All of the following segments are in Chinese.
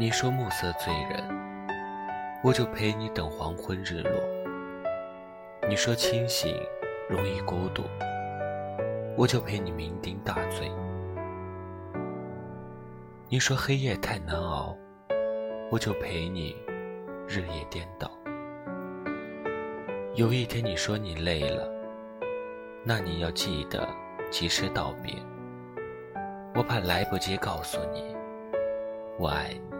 你说暮色醉人，我就陪你等黄昏日落。你说清醒容易孤独，我就陪你酩酊大醉。你说黑夜太难熬，我就陪你日夜颠倒。有一天你说你累了，那你要记得及时道别。我怕来不及告诉你，我爱你。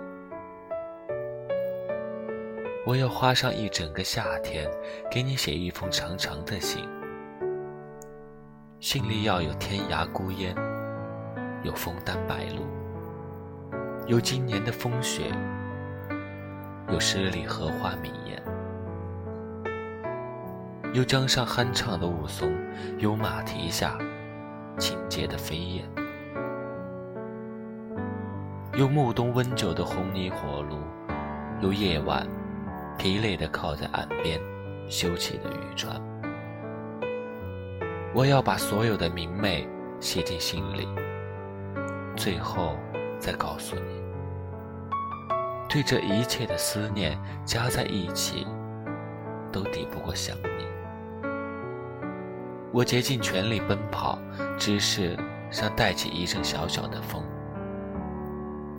我要花上一整个夏天，给你写一封长长的信。信里要有天涯孤烟，有枫丹白露，有今年的风雪，有十里荷花明艳，有江上酣畅的雾凇，有马蹄下轻接的飞燕。有暮冬温酒的红泥火炉，有夜晚疲累的靠在岸边休憩的渔船。我要把所有的明媚写进心里，最后再告诉你，对这一切的思念加在一起，都抵不过想你。我竭尽全力奔跑，只是想带起一阵小小的风。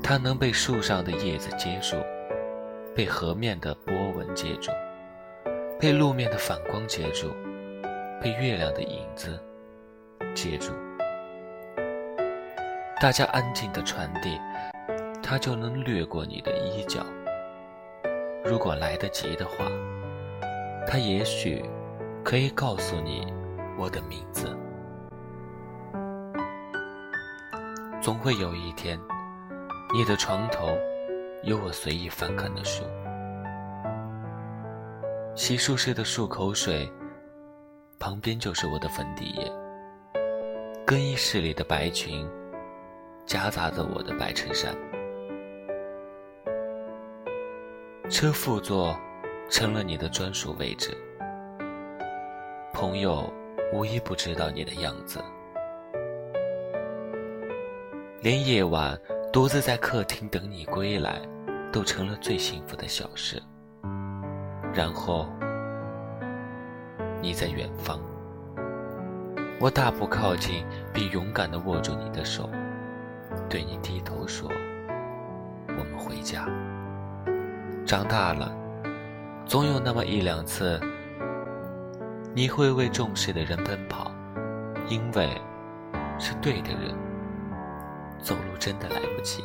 它能被树上的叶子接住，被河面的波纹接住，被路面的反光接住，被月亮的影子接住。大家安静的传递，它就能掠过你的衣角。如果来得及的话，它也许可以告诉你我的名字。总会有一天。你的床头有我随意翻看的书，洗漱时的漱口水旁边就是我的粉底液，更衣室里的白裙夹杂着我的白衬衫，车副座成了你的专属位置，朋友无一不知道你的样子，连夜晚。独自在客厅等你归来，都成了最幸福的小事。然后，你在远方，我大步靠近，并勇敢地握住你的手，对你低头说：“我们回家。”长大了，总有那么一两次，你会为重视的人奔跑，因为是对的人。走路真的来不及。